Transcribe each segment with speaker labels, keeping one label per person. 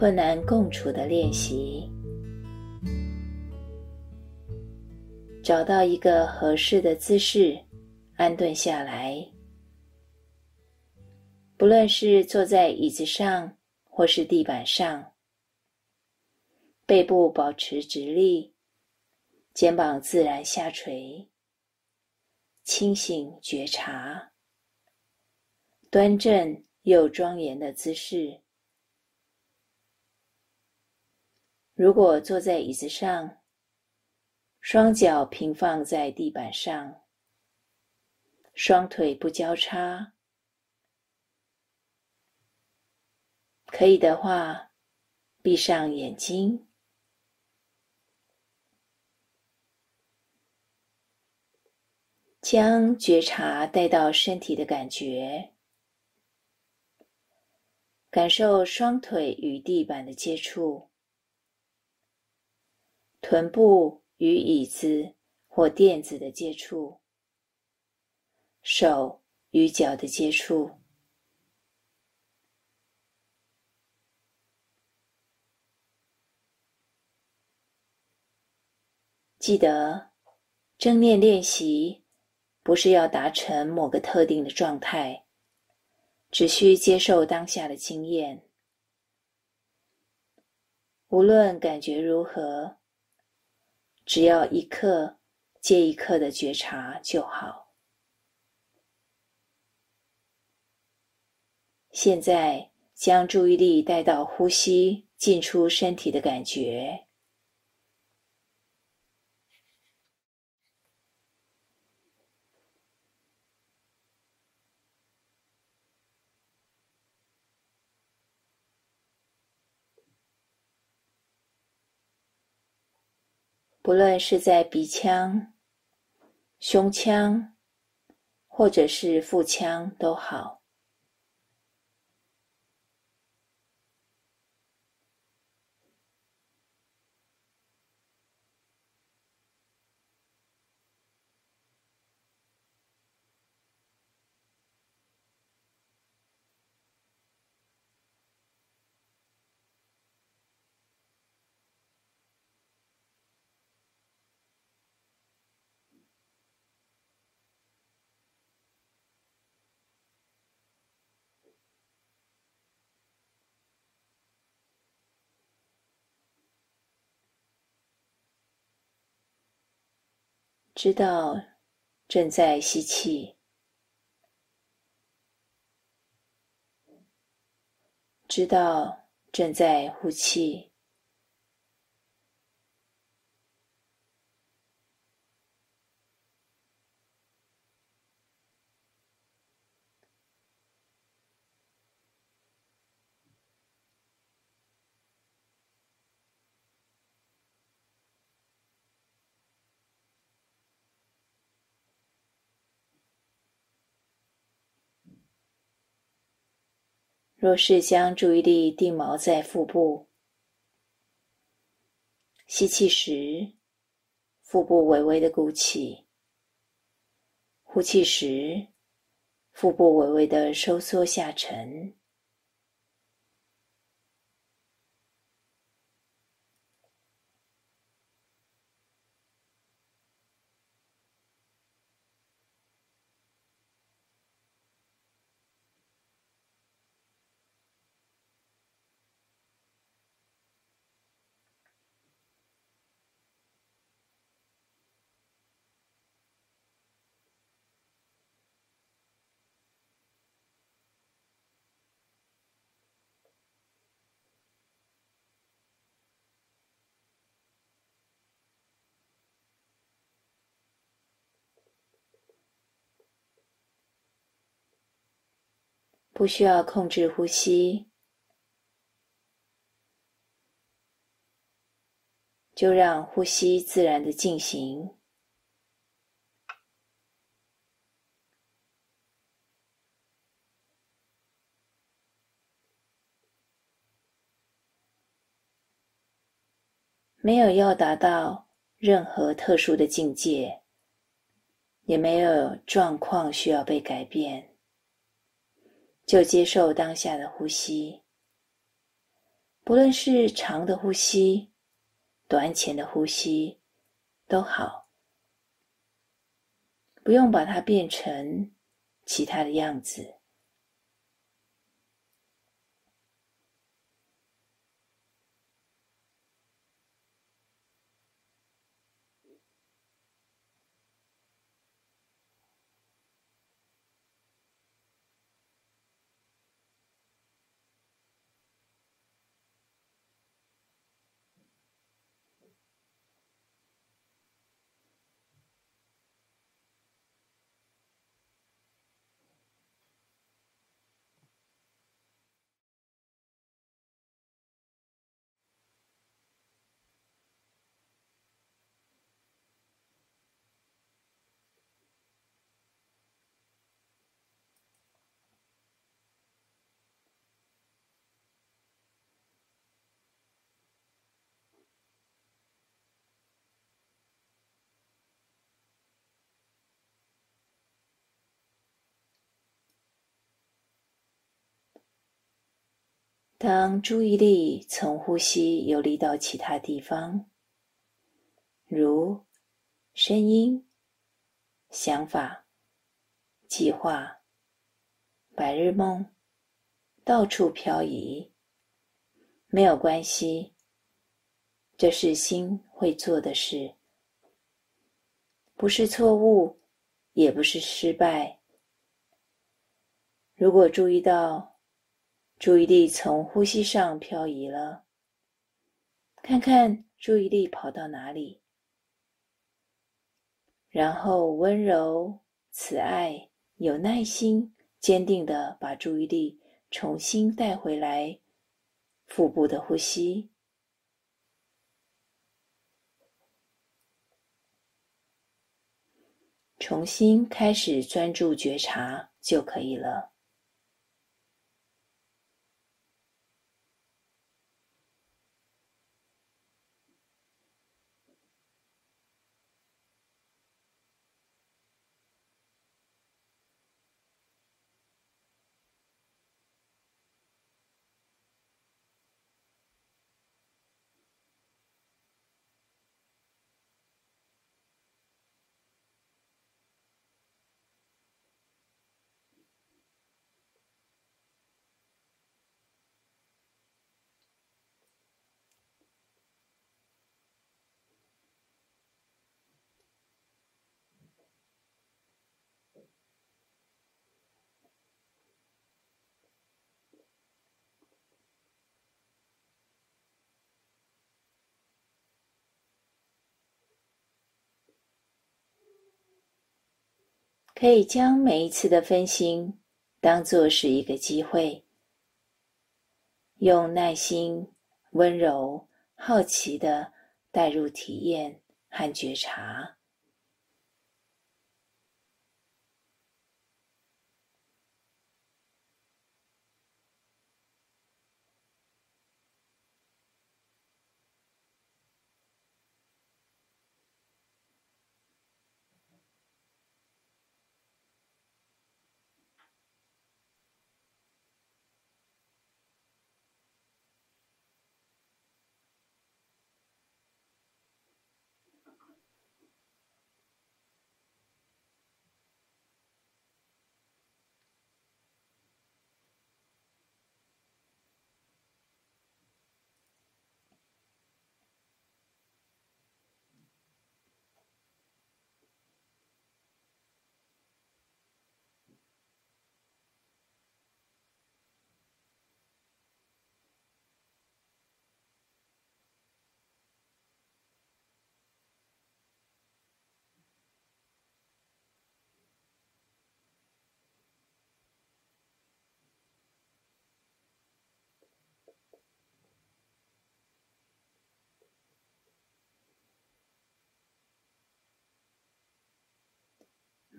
Speaker 1: 困难共处的练习，找到一个合适的姿势，安顿下来。不论是坐在椅子上，或是地板上，背部保持直立，肩膀自然下垂，清醒觉察，端正又庄严的姿势。如果坐在椅子上，双脚平放在地板上，双腿不交叉，可以的话，闭上眼睛，将觉察带到身体的感觉，感受双腿与地板的接触。臀部与椅子或垫子的接触，手与脚的接触。记得，正念练习不是要达成某个特定的状态，只需接受当下的经验，无论感觉如何。只要一刻接一刻的觉察就好。现在将注意力带到呼吸进出身体的感觉。无论是在鼻腔、胸腔，或者是腹腔都好。知道正在吸气，知道正在呼气。若是将注意力定锚在腹部，吸气时，腹部微微的鼓起；呼气时，腹部微微的收缩下沉。不需要控制呼吸，就让呼吸自然的进行。没有要达到任何特殊的境界，也没有状况需要被改变。就接受当下的呼吸，不论是长的呼吸、短浅的呼吸，都好，不用把它变成其他的样子。当注意力从呼吸游离到其他地方，如声音、想法、计划、白日梦，到处漂移，没有关系，这是心会做的事，不是错误，也不是失败。如果注意到，注意力从呼吸上漂移了，看看注意力跑到哪里，然后温柔、慈爱、有耐心、坚定地把注意力重新带回来，腹部的呼吸，重新开始专注觉察就可以了。可以将每一次的分心当作是一个机会，用耐心、温柔、好奇的带入体验和觉察。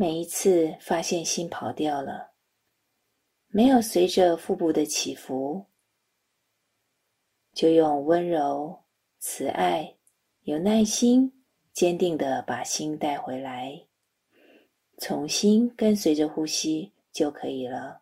Speaker 1: 每一次发现心跑掉了，没有随着腹部的起伏，就用温柔、慈爱、有耐心、坚定的把心带回来，重新跟随着呼吸就可以了。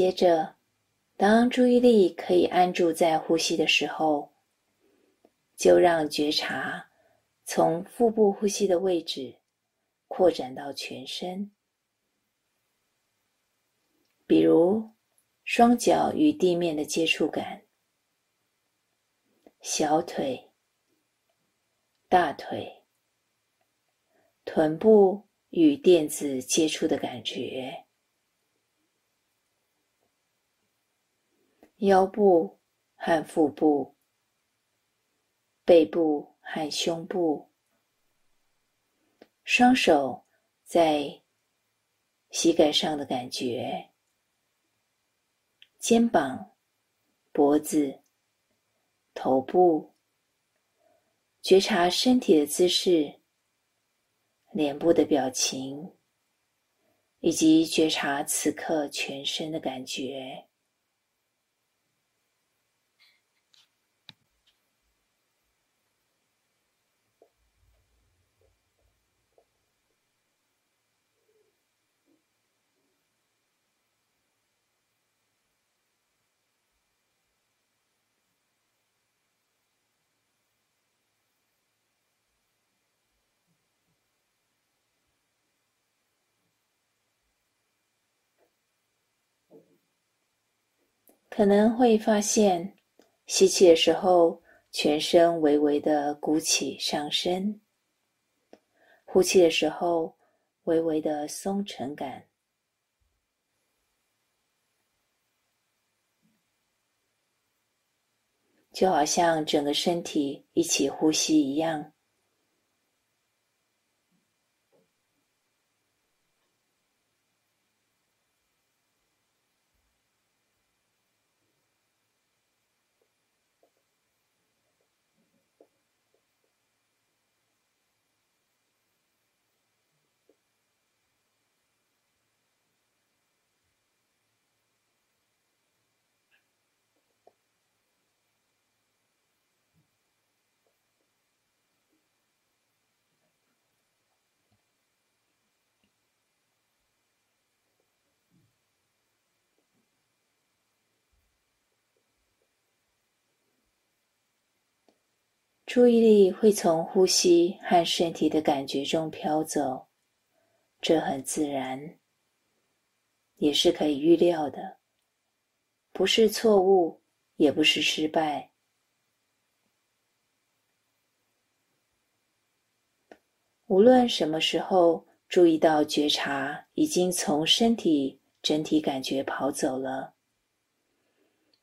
Speaker 1: 接着，当注意力可以安住在呼吸的时候，就让觉察从腹部呼吸的位置扩展到全身，比如双脚与地面的接触感，小腿、大腿、臀部与垫子接触的感觉。腰部和腹部、背部和胸部，双手在膝盖上的感觉，肩膀、脖子、头部，觉察身体的姿势、脸部的表情，以及觉察此刻全身的感觉。可能会发现，吸气的时候，全身微微的鼓起上升；呼气的时候，微微的松沉感，就好像整个身体一起呼吸一样。注意力会从呼吸和身体的感觉中飘走，这很自然，也是可以预料的，不是错误，也不是失败。无论什么时候注意到觉察已经从身体整体感觉跑走了，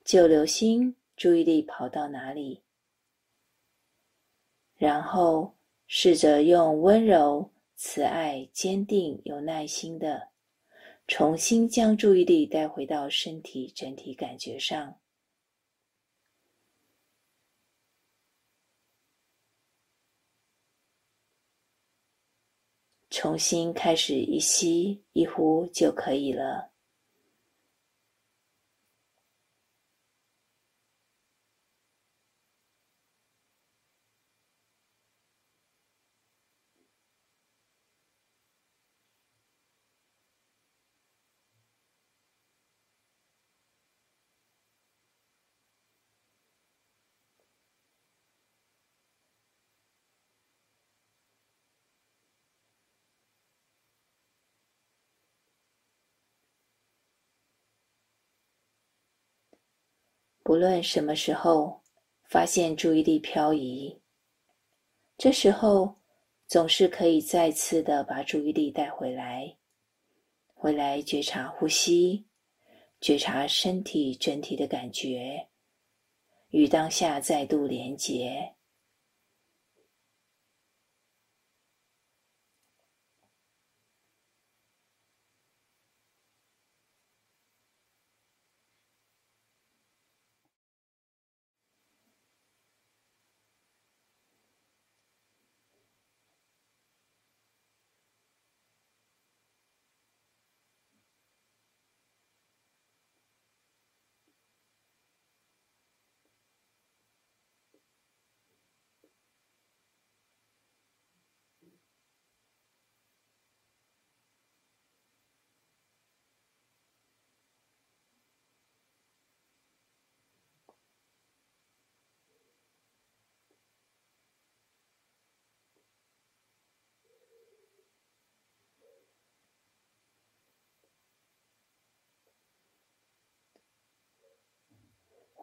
Speaker 1: 就留心注意力跑到哪里。然后试着用温柔、慈爱、坚定、有耐心的，重新将注意力带回到身体整体感觉上，重新开始一吸一呼就可以了。不论什么时候发现注意力漂移，这时候总是可以再次的把注意力带回来，回来觉察呼吸，觉察身体整体的感觉，与当下再度连结。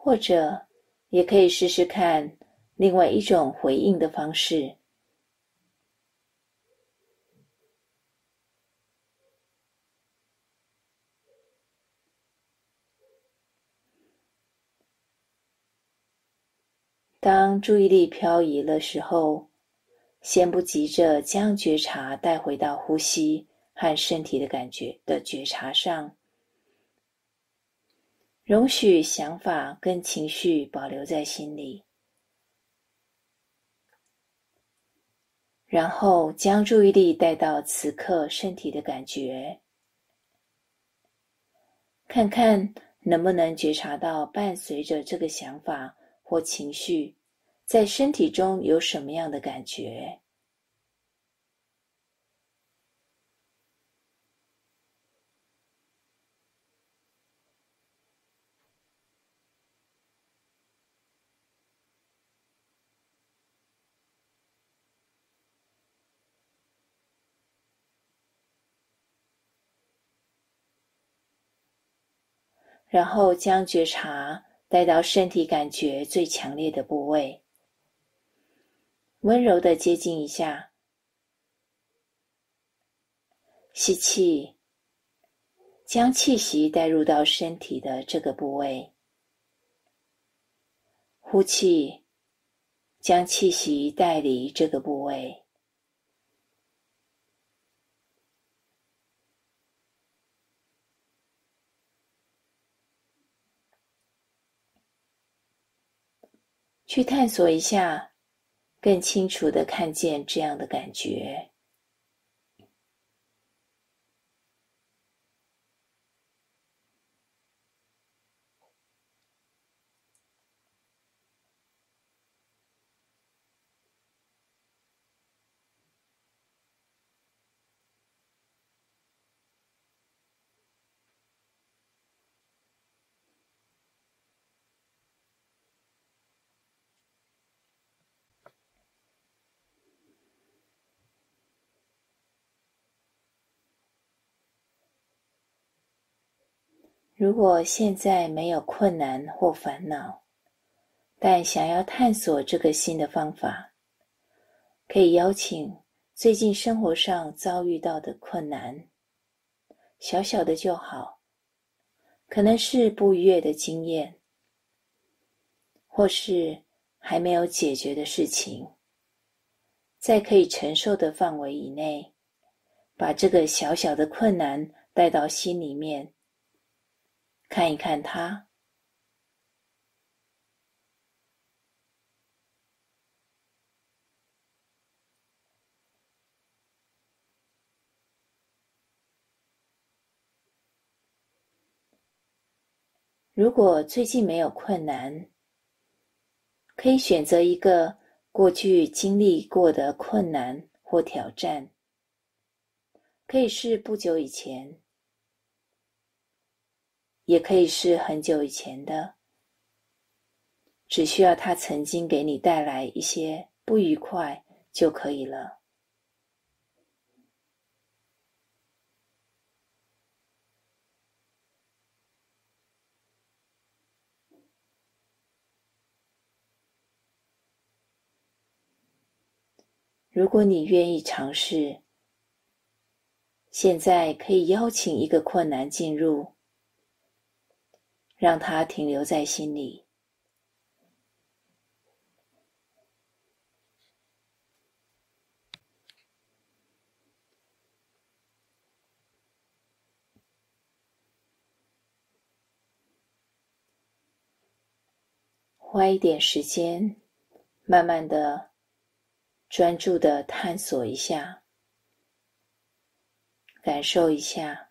Speaker 1: 或者也可以试试看另外一种回应的方式。当注意力漂移的时候，先不急着将觉察带回到呼吸和身体的感觉的觉察上，容许想法跟情绪保留在心里，然后将注意力带到此刻身体的感觉，看看能不能觉察到伴随着这个想法或情绪，在身体中有什么样的感觉？然后将觉察带到身体感觉最强烈的部位，温柔的接近一下，吸气，将气息带入到身体的这个部位，呼气，将气息带离这个部位。去探索一下，更清楚的看见这样的感觉。如果现在没有困难或烦恼，但想要探索这个新的方法，可以邀请最近生活上遭遇到的困难，小小的就好，可能是不愉悦的经验，或是还没有解决的事情，在可以承受的范围以内，把这个小小的困难带到心里面。看一看它。如果最近没有困难，可以选择一个过去经历过的困难或挑战，可以是不久以前。也可以是很久以前的，只需要它曾经给你带来一些不愉快就可以了。如果你愿意尝试，现在可以邀请一个困难进入。让它停留在心里，花一点时间，慢慢的、专注的探索一下，感受一下。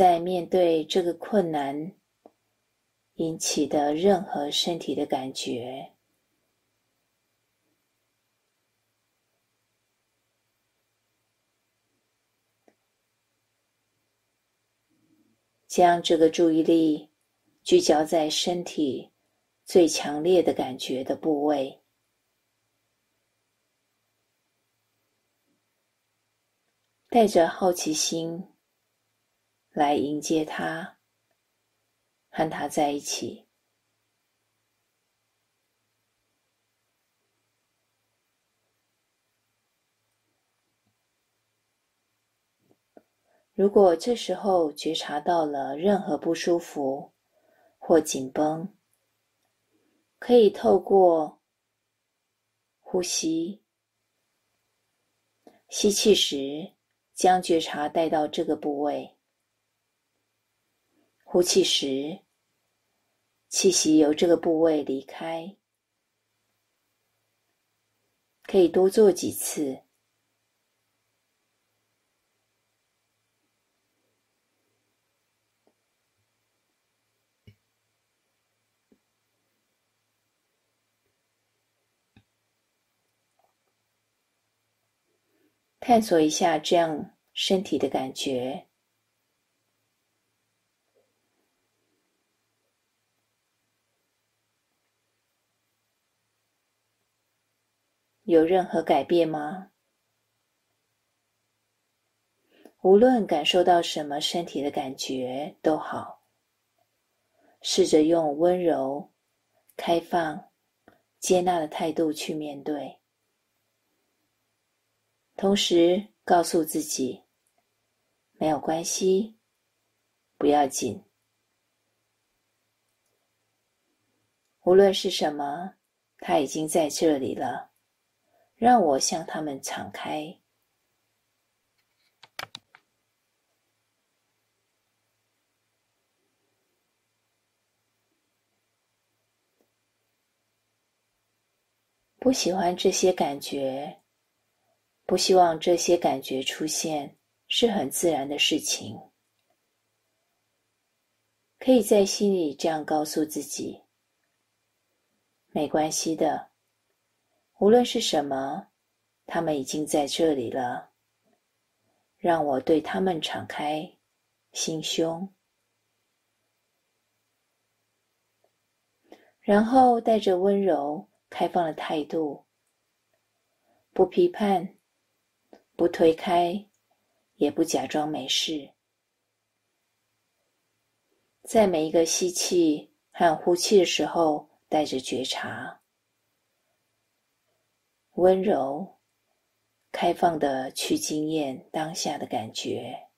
Speaker 1: 在面对这个困难引起的任何身体的感觉，将这个注意力聚焦在身体最强烈的感觉的部位，带着好奇心。来迎接他，和他在一起。如果这时候觉察到了任何不舒服或紧绷，可以透过呼吸，吸气时将觉察带到这个部位，呼气时气息由这个部位离开，可以多做几次。探索一下这样身体的感觉，有任何改变吗？无论感受到什么身体的感觉都好，试着用温柔、开放、接纳的态度去面对。同时告诉自己，没有关系，不要紧。无论是什么，它已经在这里了，让我向他们敞开。不喜欢这些感觉。不希望这些感觉出现，是很自然的事情。可以在心里这样告诉自己：没关系的，无论是什么，他们已经在这里了。让我对他们敞开心胸，然后带着温柔、开放的态度，不批判。不推开，也不假装没事。在每一个吸气和呼气的时候，带着觉察，温柔、开放的去经验当下的感觉，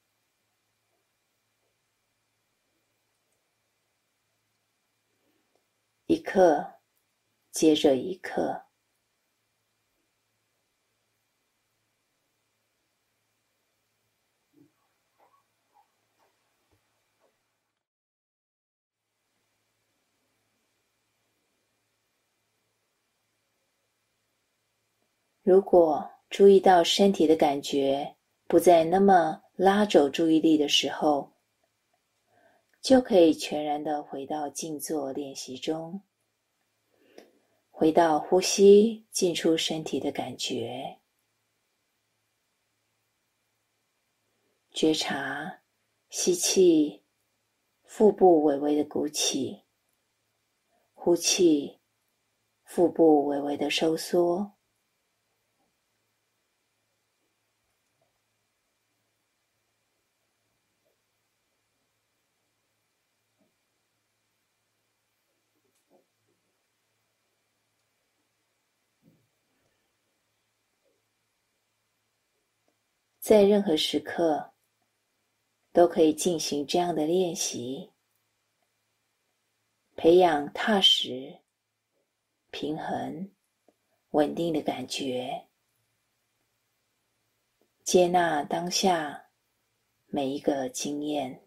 Speaker 1: 一刻接着一刻。如果注意到身体的感觉不再那么拉走注意力的时候，就可以全然的回到静坐练习中，回到呼吸进出身体的感觉，觉察吸气，腹部微微的鼓起，呼气，腹部微微的收缩。在任何时刻，都可以进行这样的练习，培养踏实、平衡、稳定的感觉，接纳当下每一个经验。